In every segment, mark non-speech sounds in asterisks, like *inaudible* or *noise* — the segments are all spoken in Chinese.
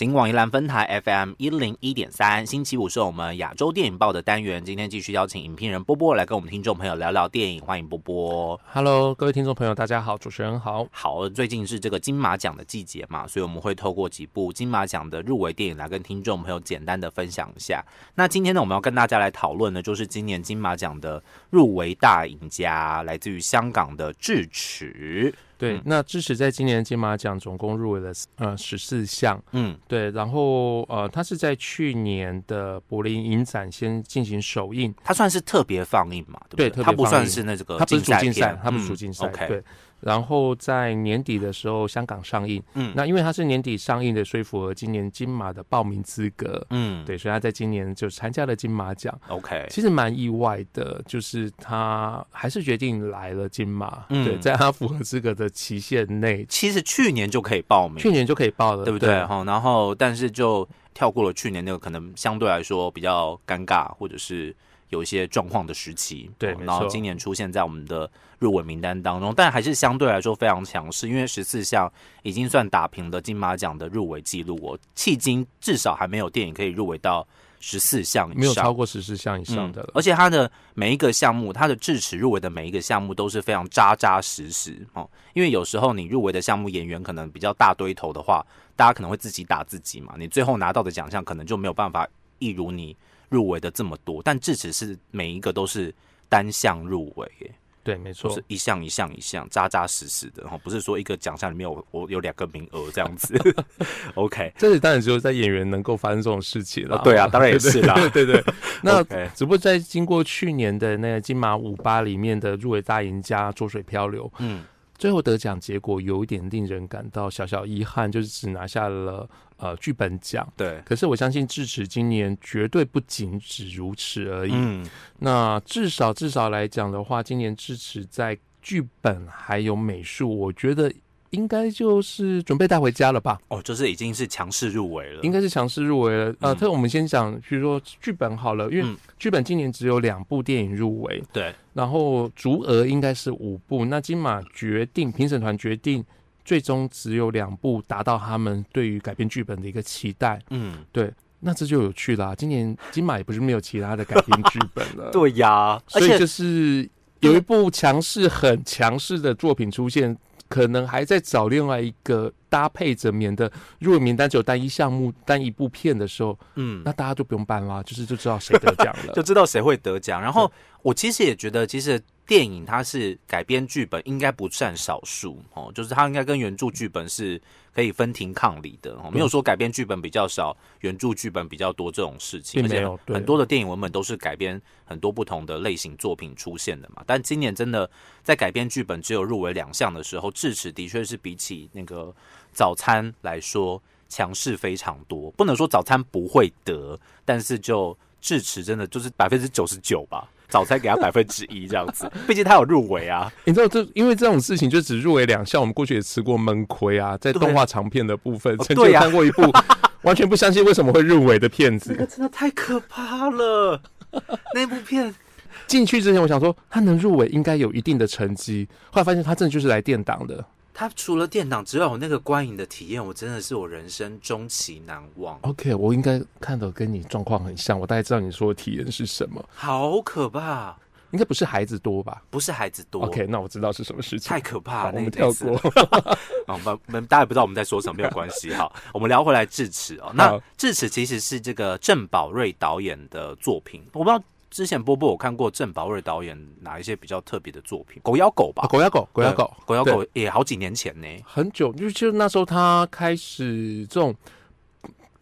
金广宜兰分台 FM 一零一点三，星期五是我们亚洲电影报的单元。今天继续邀请影评人波波来跟我们听众朋友聊聊电影，欢迎波波。Hello，各位听众朋友，大家好，主持人好。好，最近是这个金马奖的季节嘛，所以我们会透过几部金马奖的入围电影来跟听众朋友简单的分享一下。那今天呢，我们要跟大家来讨论的，就是今年金马奖的入围大赢家，来自于香港的《智齿》。对，嗯。那支持在今年金马奖总共入围了呃十四项，嗯，对，然后呃，它是在去年的柏林影展先进行首映，它算是特别放映嘛，对不对？对？它不算特别放映。是那这个它不是主竞赛片，它不是嗯主竞赛对。然后在年底的时候香港上映，嗯。那因为它是年底上映的，所以符合今年金马的报名资格，嗯，对，所以他在今年就参加了金马奖，，OK，其实蛮意外的，就是他还是决定来了金马，嗯。对，在他符合资格的期限内，其实去年就可以报名，去年就可以报了，对不对？哈，然后但是就跳过了去年那个可能相对来说比较尴尬，或者是有一些状况的时期，对然后今年出现在我们的入围名单当中，但还是相对来说非常强势，因为十四项已经算打平了金马奖的入围记录哦，迄今至少还没有电影可以入围到十四项以上，没有超过十四项以上的了。嗯而且它的每一个项目，它的智齿入围的每一个项目都是非常扎扎实实哦。因为有时候你入围的项目演员可能比较大堆头的话，大家可能会自己打自己嘛，你最后拿到的奖项可能就没有办法一如你入围的这么多。但至此是每一个都是单项入围耶，对，没错是，一项一项一项扎扎实实的，哈，不是说一个奖项里面有我有两个名额这样子。*laughs* OK，这里当然只有在演员能够发生这种事情了。哦对啊当然也是啦对对对对。*laughs* 那只不过在经过去年的那个金马五八里面的入围大赢家《浊水漂流》，嗯最后得奖结果有一点令人感到小小遗憾，就是只拿下了呃剧本奖。对，可是我相信智齿今年绝对不仅只如此而已。嗯那至少至少来讲的话，今年智齿在剧本还有美术，我觉得应该就是准备带回家了吧？哦，就是已经是强势入围了，应该是强势入围了。呃，嗯特我们先讲，比如说剧本好了，因为嗯剧本今年只有两部电影入围，对，然后足额应该是五部。那金马决定评审团决定，最终只有两部达到他们对于改编剧本的一个期待。嗯。对，那这就有趣啦、今年金马也不是没有其他的改编剧本了，*laughs* 对呀，所以就是有一部强势、很强势的作品出现，可能还在找另外一个搭配着，免得如果名单只有单一项目、单一部片的时候，嗯，那大家就不用办啦，就是就知道谁得奖了。*laughs* 就知道谁会得奖。然后我其实也觉得，其实电影它是改编剧本，应该不占少数哦，就是它应该跟原著剧本是可以分庭抗礼的哦，没有说改编剧本比较少，原著剧本比较多这种事情，而且很多的电影文本都是改编很多不同的类型作品出现的嘛。但今年真的在改编剧本只有入围两项的时候，智齿的确是比起那个早餐来说强势非常多。不能说早餐不会得，但是就智齿真的就是百分之九十九吧。早餐给他百分之一这样子，*laughs* 毕竟他有入围啊。你知道这，因为这种事情就只入围两项，我们过去也吃过闷亏啊，在动画长片的部分，哦曾经看过一部 *laughs* 完全不相信为什么会入围的片这子。个真的太可怕了，那部片进去之前，我想说他能入围应该有一定的成绩，后来发现他真的就是来垫档的。他除了电档，只要有那个观影的体验，我真的是我人生终其难忘，OK，我应该看的跟你状况很像，我大概知道你说的体验是什么。好可怕。应该不是孩子多吧不是孩子多？OK，那我知道是什么事情。太可怕了，*laughs* 我们跳过。啊，不，我们大家也不知道我们在说什么，没有关系。好，我们聊回来智齿哦。那好智齿其实是这个郑宝瑞导演的作品，我不知道之前波波我看过郑宝瑞导演哪一些比较特别的作品，《狗咬狗》吧，啊狗咬狗，狗咬狗，狗咬狗也好几年前呢。很久，就就那时候他开始这种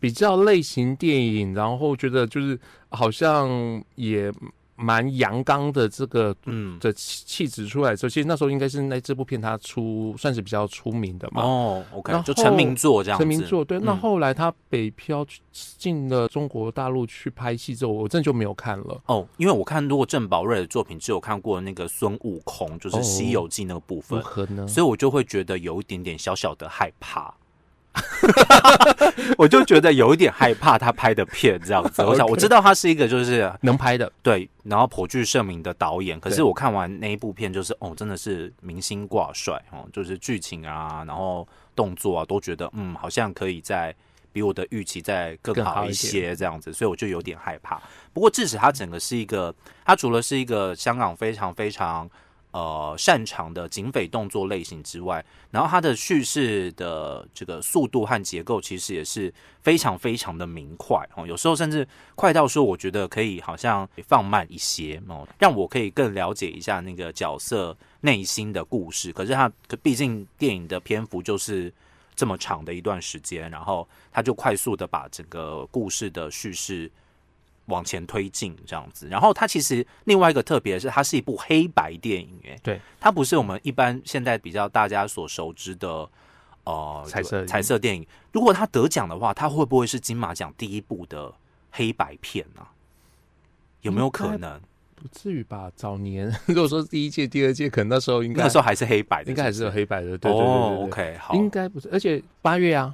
比较类型电影，然后觉得就是好像也蛮阳刚的这个嗯，的气气质出来之后，其实那时候应该是那这部片他出算是比较出名的嘛。哦，OK，就成名作这样子。成名作对，那嗯后来他北漂去进了中国大陆去拍戏之后，我真的就没有看了。哦，因为我看如果郑宝瑞的作品，只有看过那个孙悟空，就是《哦西游记》那个部分如，何呢？所以我就会觉得有一点点小小的害怕。*laughs* 我就觉得有一点害怕他拍的片这样子。我想我知道他是一个就是能拍的，对，然后颇具盛名的导演，可是我看完那一部片，就是哦，真的是明星挂帅哦，就是剧情啊，然后动作啊，都觉得嗯，好像可以在比我的预期再更更好一些，这样子，所以我就有点害怕。不过，智齿它整个是一个，它除了是一个香港非常非常呃擅长的警匪动作类型之外，然后它的叙事的这个速度和结构其实也是非常非常的明快哦，有时候甚至快到说，我觉得可以好像放慢一些哦，让我可以更了解一下那个角色内心的故事。可是它毕竟电影的篇幅就是。这么长的一段时间，然后他就快速的把整个故事的叙事往前推进，这样子。然后它其实另外一个特别的是，它是一部黑白电影，哎，对，它不是我们一般现在比较大家所熟知的呃彩色彩色电影。如果它得奖的话，它会不会是金马奖第一部的黑白片呢、有没有可能？不至于吧？早年 *laughs* 如果说第一届、第二届，可能那时候应该那时候还是黑白的，应该还是有黑白的，对对对哦对对，OK，好，应该不是，而且八月啊，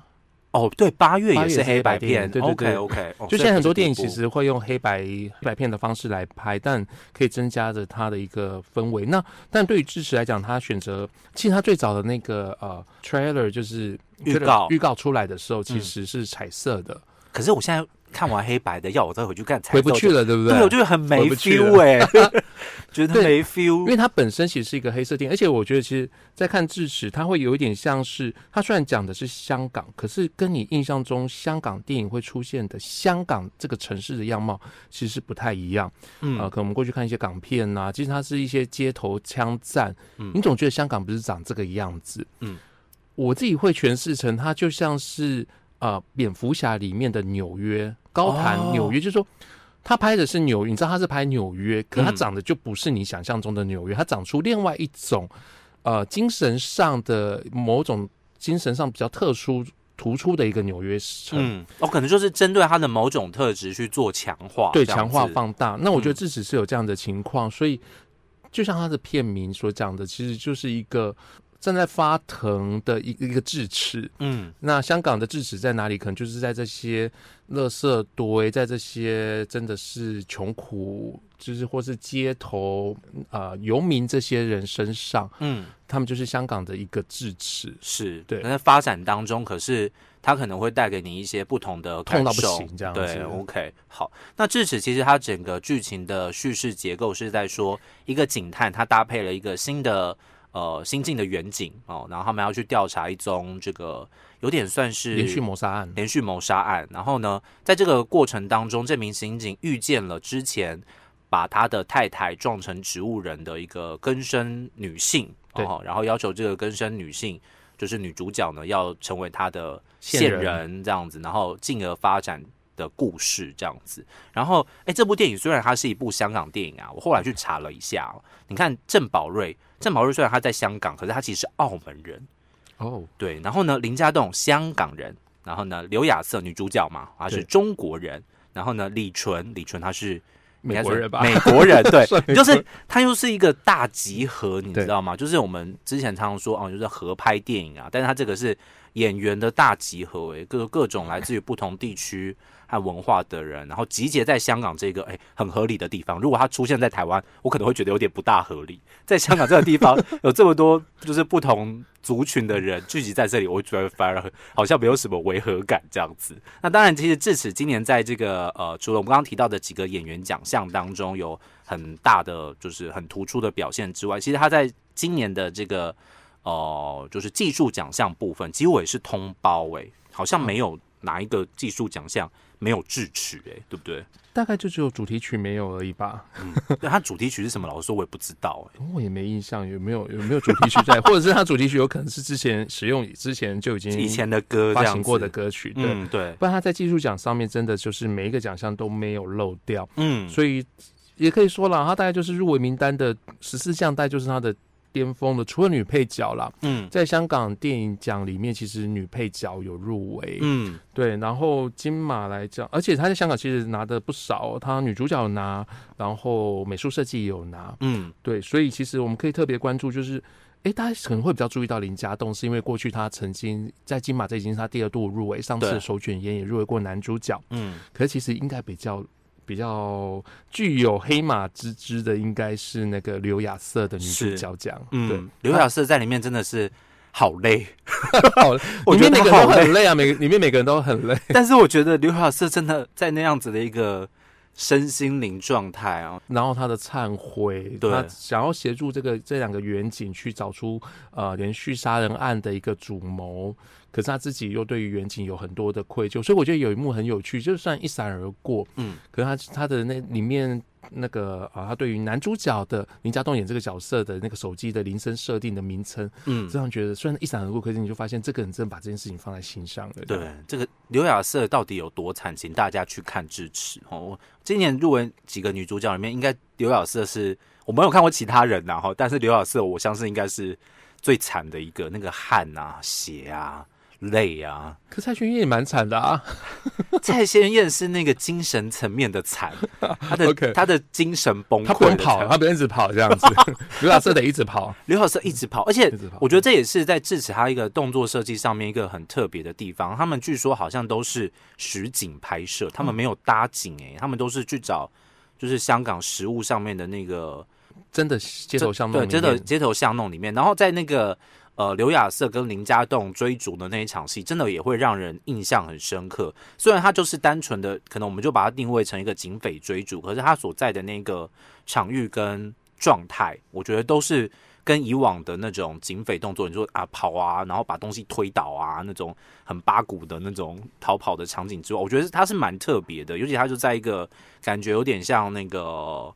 哦，对，八月也是黑白片，对对对。OK OK，就现在很多电影其实会用黑白黑白片的方式来拍，但可以增加着它的一个氛围。那但对于支持来讲，他选择其实他最早的那个呃 trailer 就是预告预告出来的时候，其嗯。实是彩色的，可是我现在看完黑白的，要我再回去看回不去了，对不 *laughs* *laughs* 对，我觉得很没 feel 哎、觉得没 feel 因。为它本身其实是一个黑色电影，而且我觉得其实，在看智齿，它会有一点像是，它虽然讲的是香港，可是跟你印象中香港电影会出现的香港这个城市的样貌，其实是不太一样。嗯呃，可能我们过去看一些港片呐、其实它是一些街头枪战，嗯你总觉得香港不是长这个样子。嗯，我自己会诠释成它就像是呃蝙蝠侠里面的纽约，高谈哦纽约，就是说。他拍的是纽约，你知道他是拍纽约，可他嗯长得就不是你想象中的纽约，他长出另外一种呃精神上的某种精神上比较特殊突出的一个纽约城。嗯，哦、可能就是针对他的某种特质去做强化，对，强化。放大。那我觉得嗯这只是有这样的情况，所以就像它的片名所讲的，其实就是一个正在发疼的一一个智齿。嗯那香港的智齿在哪里？可能就是在这些垃圾堆，在这些真的是穷苦，就是或是街头啊、呃游民这些人身上，嗯，他们就是香港的一个智齿。是对那在发展当中，可是它可能会带给你一些不同的感痛到不行这样子对，OK，好。那智齿其实它整个剧情的叙事结构是在说，一个警探他搭配了一个新的。呃，新进的远警哦，然后他们要去调查一宗这个有点算是连续谋杀案，连续谋杀案。然后呢，在这个过程当中，这名刑警遇见了之前把他的太太撞成植物人的一个根生女性，对哦，然后要求这个根生女性就是女主角呢要成为他的线人这样子，然后进而发展。的故事这样子，然后哎，这部电影虽然它是一部香港电影啊，我后来去查了一下、哦，你看郑宝瑞，郑宝瑞虽然他在香港，可是他其实是澳门人，哦，对，然后呢，林家栋香港人，然后呢，刘亚瑟女主角嘛，她是中国人，然后呢，李纯，李纯她是美国人吧？美国人，对 *laughs* 就是她又是一个大集合，你知道吗？就是我们之前常常说哦，就是合拍电影啊，但是它这个是演员的大集合、诶，各各种来自于不同地区和文化的人，然后集结在香港这个哎很合理的地方。如果他出现在台湾，我可能会觉得有点不大合理。在香港这个地方有这么多就是不同族群的人聚集在这里，我会觉得反而好像没有什么违和感这样子。那当然，其实至此今年在这个呃，除了我们刚刚提到的几个演员奖项当中有很大的就是很突出的表现之外，其实他在今年的这个呃，就是技术奖项部分，几乎也是通包诶、好像没有哪一个技术奖项没有智齿诶、对不对？大概就只有主题曲没有而已吧。嗯，*laughs* 那，它主题曲是什么？老实说，我也不知道哎、我也没印象有没有有没有主题曲在，或者是它主题曲有可能是之前使用之前就已经以前的歌发行过的，歌曲，对。嗯，对，不然他在技术奖上面真的就是每一个奖项都没有漏掉，嗯，所以也可以说了，它大概就是入围名单的十四项，大概就是它的巅峰的。除了女配角啦，嗯在香港电影奖里面，其实女配角有入围，嗯对。然后金马来讲，而且她在香港其实拿的不少，她女主角有拿，然后美术设计也有拿，嗯对。所以其实我们可以特别关注，就是。诶，大家可能会比较注意到林家栋，是因为过去他曾经在金马，这已经是他第二度入围，上次手卷烟也入围过男主角。嗯，可是其实应该比较比较具有黑马之姿的，应该是那个刘亚瑟的女主角奖。对嗯，刘亚瑟在里面真的是好累，*laughs* 好，*laughs* 我里面每个人觉得。都很累啊，每个里面每个人都很累。*laughs* 但是我觉得刘亚瑟真的在那样子的一个身心灵状态啊，然后他的忏悔，他想要协助这个这两个远景去找出呃连续杀人案的一个主谋，可是他自己又对于远景有很多的愧疚，所以我觉得有一幕很有趣，就算一闪而过，嗯，可是他他的那里面那个啊，他对于男主角的林家栋演这个角色的那个手机的铃声设定的名称，嗯，这样觉得虽然一闪而过，可是你就发现这个人真的把这件事情放在心上了。对，这个刘亚瑟到底有多惨，请大家去看《智齿》哦。我今年入围几个女主角里面，应该刘亚瑟是我没有看过其他人然后，但是刘亚瑟我相信应该是最惨的一个，那个汗啊、血啊、泪啊。可蔡徐坤也蛮惨的啊，*laughs* *laughs* 蔡先燕是那个精神层面的惨，他的他的精神崩溃，他不用跑，他不用一直跑这样子，*laughs* 刘亚瑟得一直跑，刘晓瑟一直跑，而且我觉得这也是在智齿他一个动作设计上面一个很特别的地方。他们据说好像都是实景拍摄，他们没有搭景诶、他们都是去找就是香港食物上面的那个真的街头巷弄对，里真的面街头巷弄里面，然后在那个呃刘亚瑟跟林家栋追逐的那一场戏，真的也会让人印象很深刻。虽然它就是单纯的，可能我们就把它定位成一个警匪追逐，可是它所在的那个场域跟状态，我觉得都是。跟以往的那种警匪动作，你说啊跑啊，然后把东西推倒啊，那种很八股的那种逃跑的场景之外，我觉得它是蛮特别的，尤其它就在一个感觉有点像那个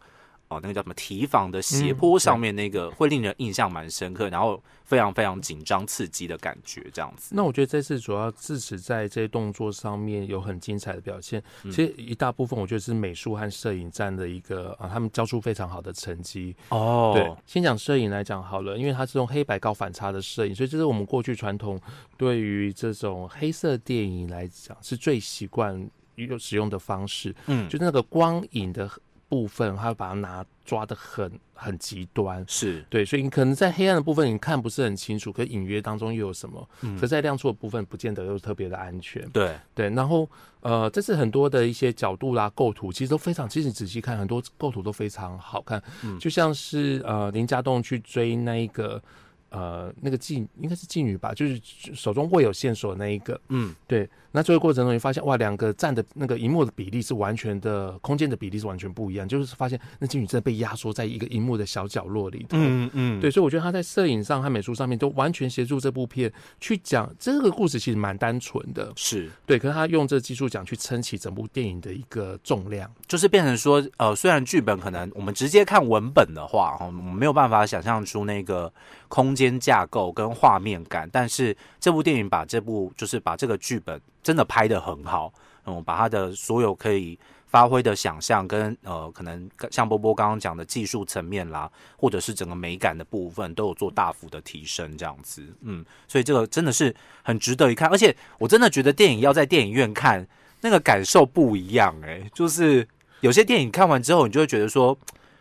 哦，那个叫什么提防的斜坡上面，那个会令人印象蛮深刻，然后非常非常紧张刺激的感觉，这样子。那我觉得这次主要智齿在这些动作上面有很精彩的表现，嗯其实一大部分我觉得是美术和摄影站的一个啊，他们交出非常好的成绩。哦对，先讲摄影来讲好了，因为它是用黑白高反差的摄影，所以这是我们过去传统对于这种黑色电影来讲是最习惯用使用的方式，嗯，就那个光影的部分，他会把它拿抓的很很极端。是对，所以你可能在黑暗的部分你看不是很清楚，可隐约当中又有什么？嗯可在亮处的部分不见得又特别的安全。对，对，然后呃，这是很多的一些角度啦、构图，其实都非常，其实你仔细看，很多构图都非常好看。嗯就像是呃林家栋去追那一个呃那个妓，应该是妓女吧，就是手中握有线索的那一个。嗯，对，那这个过程中你发现哇，两个站的那个荧幕的比例是完全的，空间的比例是完全不一样，就是发现那妓女真的被压缩在一个荧幕的小角落里头。嗯嗯，对，所以我觉得他在摄影上和美术上面都完全协助这部片去讲这个故事，其实蛮单纯的。是，对，可是他用这技术讲去撑起整部电影的一个重量。就是变成说，呃，虽然剧本可能我们直接看文本的话，哈，我们没有办法想象出那个空间架构跟画面感，但是这部电影把这部就是把这个剧本真的拍得很好，嗯，把它的所有可以发挥的想象跟呃，可能像波波刚刚讲的技术层面啦，或者是整个美感的部分，都有做大幅的提升，这样子，嗯，所以这个真的是很值得一看，而且我真的觉得电影要在电影院看，那个感受不一样、诶，就是有些电影看完之后，你就会觉得说，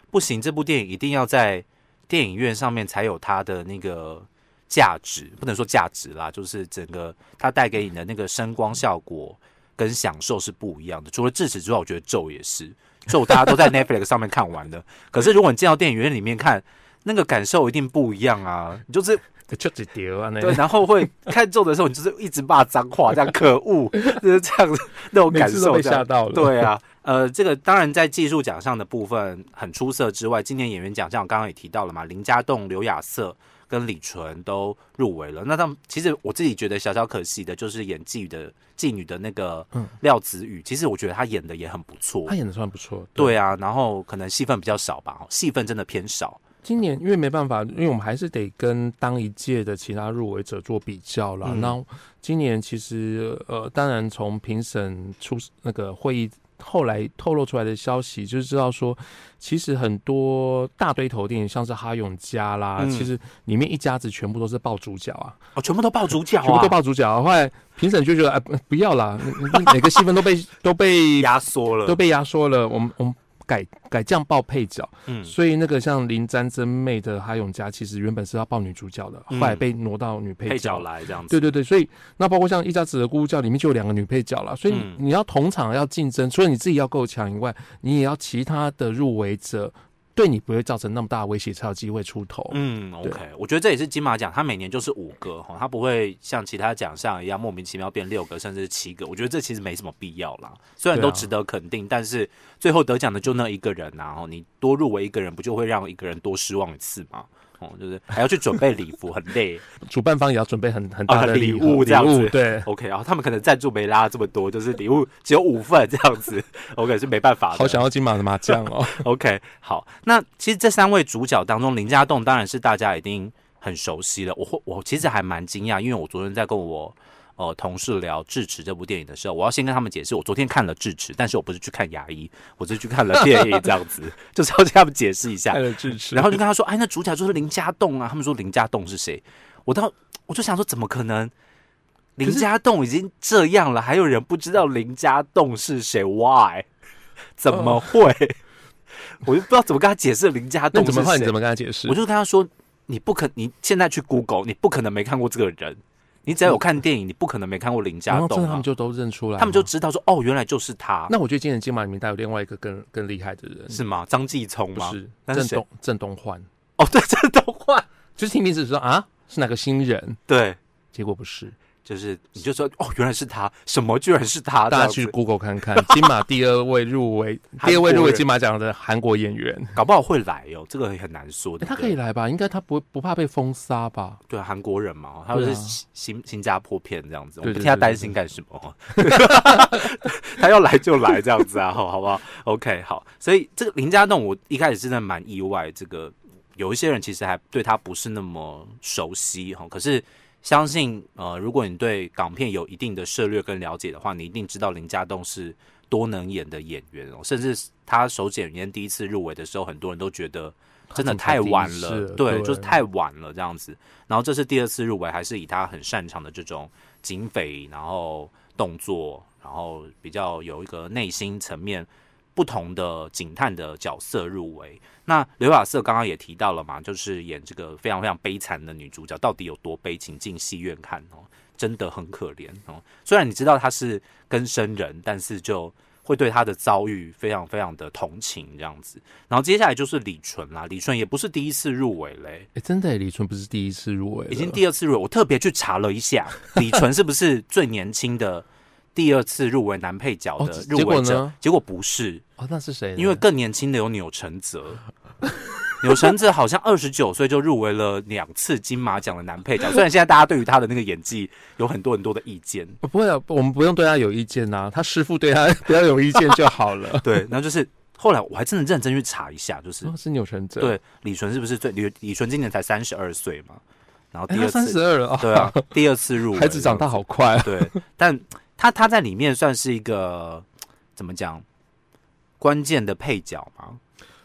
不行，这部电影一定要在电影院上面才有它的那个价值，不能说价值啦，就是整个它带给你的那个声光效果跟享受是不一样的。除了智齿之外，我觉得咒也是，咒大家都在 *laughs* *laughs* Netflix 上面看完的，可是如果你进到电影院里面看，那个感受一定不一样啊！你就是就几丢啊，对，然后会看咒的时候，你就是一直骂脏话，这样可恶，*laughs* 就是这样子那种感受这样吓到了。对啊，呃，这个当然在技术奖项的部分很出色之外，今年演员奖项刚刚也提到了嘛，林家栋、刘亚瑟跟李纯都入围了。那他们其实我自己觉得小小可惜的就是演妓女的妓女的那个嗯廖子宇，其实我觉得他演的也很不错他。演的算不错。对啊，然后可能戏份比较少吧，戏份真的偏少。今年因为没办法，因为我们还是得跟当一届的其他入围者做比较啦。嗯那今年其实呃，当然从评审出那个会议后来透露出来的消息，就是知道说，其实很多大堆头电影，像是哈永家啦，嗯其实里面一家子全部都是爆主角啊，哦，全部都爆主角全部都爆，主角啊。后来评审就觉得，哎、不不要啦，每个戏份都被都被压缩了都。被压缩了，我们我们改改降报配角。嗯，所以那个像林詹真妹的哈永佳，其实原本是要报女主角的，嗯后来被挪到女配配角角。来这样子。对对对，所以那包括像一家子的咕咕叫里面就有两个女配角了，所以嗯你要同场要竞争，除了你自己要够强以外，你也要其他的入围者对你不会造成那么大的威胁，才有机会出头。嗯，OK，我觉得这也是金马奖，它每年就是五个哈，它不会像其他奖项一样莫名其妙变六个甚至是七个。我觉得这其实没什么必要啦，虽然都值得肯定，但是最后得奖的就那一个人呐、然后你多入围一个人，不就会让一个人多失望一次吗？哦，就是还要去准备礼服，很累。主办方也要准备很很大的啊礼物物这样子对，OK，然后他们可能赞助没拉这么多，就是礼物只有五份这样子。OK，是没办法的。好想要金马的麻将哦。*laughs* OK，好，那其实这三位主角当中，林家栋当然是大家一定很熟悉的。我会，我其实还蛮惊讶，因为我昨天在跟我呃同事聊《智齿》这部电影的时候，我要先跟他们解释，我昨天看了《智齿》，但是我不是去看牙医，我是去看了电影，这样子，*laughs* 就是要跟他们解释一下爱。了支持，然后就跟他说：“哎，那主角就是林家栋啊。”他们说林家栋是谁？我到我就想说，怎么可能？林家栋已经这样了，还有人不知道林家栋是谁？Why？*laughs* 怎么会？我就不知道怎么跟他解释林家栋怎么换？你怎么跟他解释？我就跟他说：“你不可，你现在去 Google，你不可能没看过这个人。你只要有看电影，你不可能没看过林家栋他们。就都认出来，他们就知道说，哦，原来就是他，那我觉得今年金马里面带有另外一个更更厉害的人，是吗？张继聪吗？郑东郑东焕，哦，对，郑东焕，就是听名字说啊是哪个新人，对。”结果不是。就是你就说哦，原来是他，什么居然是他，大家去 Google 看看，*laughs* 金马第二位入围，第二位入围金马奖的韩国演员，搞不好会来哦，这个也很难说。诶他可以来吧？应该他不不怕被封杀吧？对啊韩国人嘛，他对啊是新新新加坡片这样子，我对对们替他担心干什么？*laughs* 他要来就来这样子啊，好好不好？OK，好，所以这个林家栋，我一开始真的蛮意外，这个有一些人其实还对他不是那么熟悉哈，可是。相信呃，如果你对港片有一定的涉略跟了解的话，你一定知道林家栋是多能演的演员哦。甚至他首演演第一次入围的时候，很多人都觉得真的太晚了，对就是太晚了这样子。然后这是第二次入围，还是以他很擅长的这种警匪，然后动作，然后比较有一个内心层面不同的警探的角色入围。那刘亚瑟刚刚也提到了嘛，就是演这个非常非常悲惨的女主角，到底有多悲情？进戏院看哦，真的很可怜哦。虽然你知道她是跟生人，但是就会对她的遭遇非常非常的同情这样子。然后接下来就是李纯啦，李纯也不是第一次入围嘞、哎，真的耶，李纯不是第一次入围，已经第二次入围，我特别去查了一下，李纯是不是最年轻的第二次入围男配角哦的入围者？呢结果不是，哦，那是谁呢？因为更年轻的有钮承泽。*laughs* 钮承泽好像二十九岁就入围了两次金马奖的男配角，虽然现在大家对于他的那个演技有很多很多的意见，不不会啊，我们不用对他有意见呐，他师傅对他 *laughs* 不要有意见就好了。*laughs* 对，然后就是后来我还真的认真去查一下，就是哦，是钮承泽，对李纯是不是最李李纯今年才三十二岁嘛，然后第二次三十二了，哦对啊，第二次入围，孩子长大好快啊。对，但他他在里面算是一个怎么讲关键的配角吗？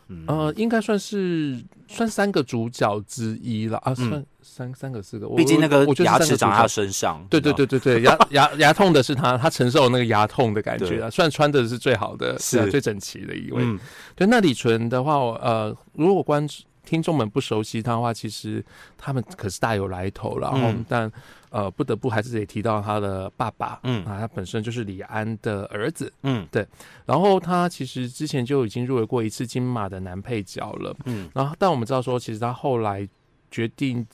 嗯，呃，应该算是算三个主角之一了啊，嗯算三三个四个。我毕竟那个牙齿长在他身上，对对对对对，牙牙牙痛的是他，他承受那个牙痛的感觉啊。虽然穿的是最好的，是啊最整齐的一，位。嗯，对，那李纯的话，我呃，如果观听众们不熟悉他的话，其实他们可是大有来头了。然后，嗯但呃，不得不还是得提到他的爸爸，嗯啊，他本身就是李安的儿子。嗯对然后他其实之前就已经入围过一次金马的男配角了。嗯然后，但我们知道说，其实他后来决定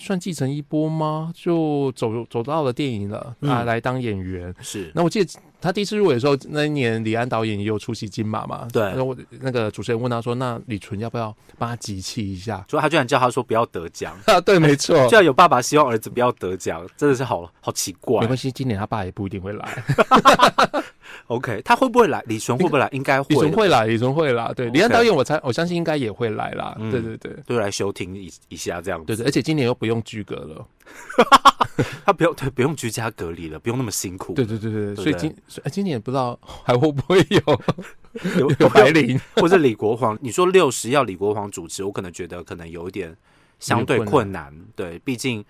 算继承一波吗？就走走到了电影了，啊，嗯来当演员。是那我记得他第一次入围的时候，那一年李安导演也有出席金马嘛？对然后我那个主持人问他说：“那李纯要不要帮他集气一下 *laughs* 所以他居然叫他说不要得奖，？” *laughs* 啊，对，没错 *laughs* 居。然有爸爸希望儿子不要得奖，真的是好好奇怪没。关系，今年他爸也不一定会来。OK，他会不会来？李纯会不会来？应该会。李纯会来，李纯会来。对，李安导演，我猜我相信应该也会来啦。嗯对对对都来休庭一一下这样子。对对，而且今年又不用居隔了。*laughs* 他不用对不用居家隔离了，不用那么辛苦。对对对对，所以今所以今年不知道 *laughs* 还会不会有有有白领。或者李国煌，你说六十要李国煌主持，我可能觉得可能有一点相对困难。对，毕竟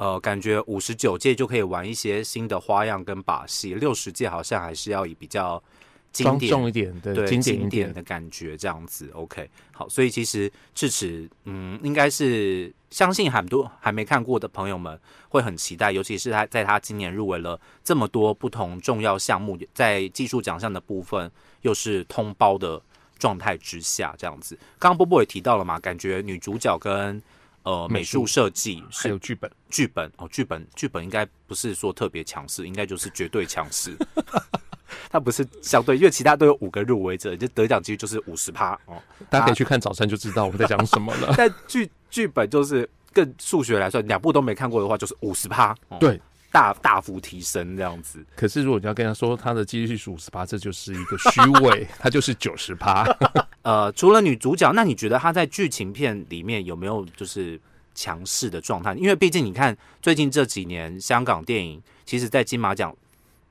呃，感觉五十九届就可以玩一些新的花样跟把戏，六十届好像还是要以比较经典重一点，对，经典一典点。的感觉这样子。OK，好，所以其实智齿，嗯，应该是相信很多还没看过的朋友们会很期待，尤其是他在他今年入围了这么多不同重要项目，在技术奖项的部分又是通包的状态之下，这样子。刚刚波波也提到了嘛，感觉女主角跟呃美美术术设计还是有剧本，剧本哦，剧本剧本应该不是说特别强势，应该就是绝对强势。*laughs* 它不是相对，因为其他都有五个入围者，就得奖几率就是五十趴哦。大家可以去看早餐就知道我们在讲什么了。*laughs* 但剧剧本就是更数学来算，两部都没看过的话，就是五十趴。哦对，大大幅提升这样子。可是如果你要跟他说他的几率是五十八，这就是一个虚伪，*laughs* 他就是九十趴。*laughs* 呃，除了女主角，那你觉得她在剧情片里面有没有就是强势的状态？因为毕竟你看最近这几年香港电影，其实在金马奖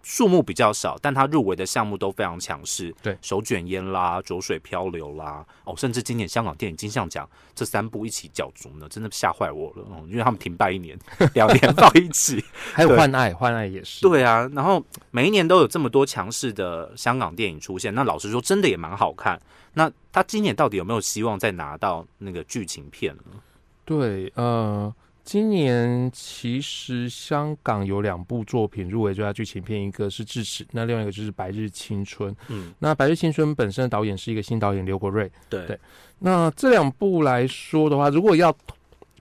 数目比较少，但他入围的项目都非常强势。对手卷烟啦、浊水漂流啦，哦，甚至今年香港电影金像奖这三部一起角逐呢，真的吓坏我了。哦，因为他们停办一年，*laughs* 两年到一起。还有对换爱，换爱也是。对啊，然后每一年都有这么多强势的香港电影出现，那老实说，真的也蛮好看。那他今年到底有没有希望再拿到那个剧情片呢？对，呃，今年其实香港有两部作品入围最佳剧情片，一个是《智齿》，那另外一个就是《白日青春》。嗯，那《白日青春》本身的导演是一个新导演刘国瑞。对对那这两部来说的话，如果要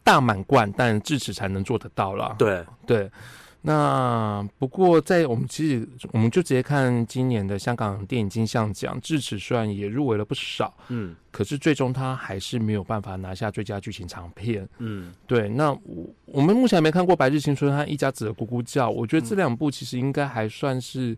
大满贯，但智齿才能做得到啦。对，对，那不过在我们其实我们就直接看今年的香港电影金像奖，智齿虽然也入围了不少，嗯可是最终他还是没有办法拿下最佳剧情长片。嗯，对，那我我们目前还没看过《白日青春》和《一家子的咕咕叫》，我觉得这两部其实应该还算是。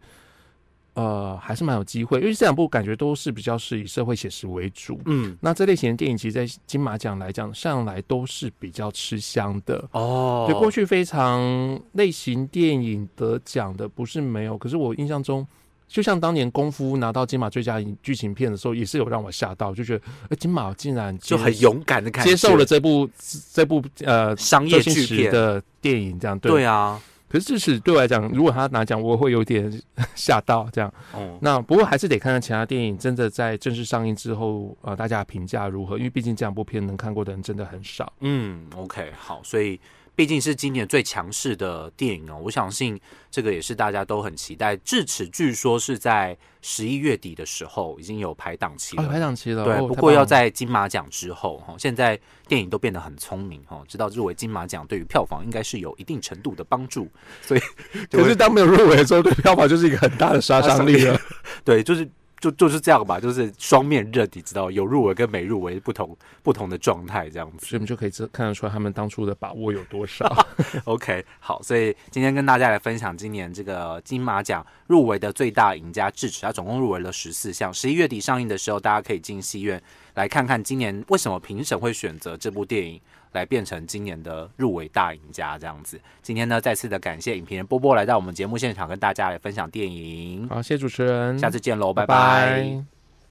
呃，还是蛮有机会，因为这两部感觉都是比较是以社会写实为主。嗯，那这类型的电影，其实，在金马奖来讲，向来都是比较吃香的。哦，对，过去非常类型电影得奖的不是没有，可是我印象中，就像当年《功夫》拿到金马最佳剧情片的时候，也是有让我吓到，就觉得，呃，金马竟然就很勇敢的，接受了这部这部呃商业剧片。的电影，这样对。对啊，可是至此对我来讲，如果他拿奖，我会有点 *laughs* 吓到这样。哦，那不过还是得看看其他电影真的在正式上映之后，呃，大家评价如何？因为毕竟这两部片能看过的人真的很少。嗯，OK，好，所以毕竟是今年最强势的电影哦，我相信这个也是大家都很期待。至此据说是在十一月底的时候已经有排档期哦，了，排档期了，对，哦不过要。在金马奖之后哈，现在电影都变得很聪明哈，知道入围金马奖对于票房应该是有一定程度的帮助，所以可是当没有入围的时候，对票房就是一个很大的杀伤力了。*laughs* 对，就是就就是这样吧，就是双面刃，你知道有入围跟没入围不同不同的状态这样子。所以我们就可以知看得出来他们当初的把握有多少。*laughs* OK，好，所以今天跟大家来分享今年这个金马奖入围的最大赢家智齿，它总共入围了十四项。十一月底上映的时候，大家可以进戏院来看看今年为什么评审会选择这部电影来变成今年的入围大赢家这样子。今天呢，再次的感谢影评人波波来到我们节目现场，跟大家来分享电影。好，谢谢主持人，下次见喽，拜拜拜拜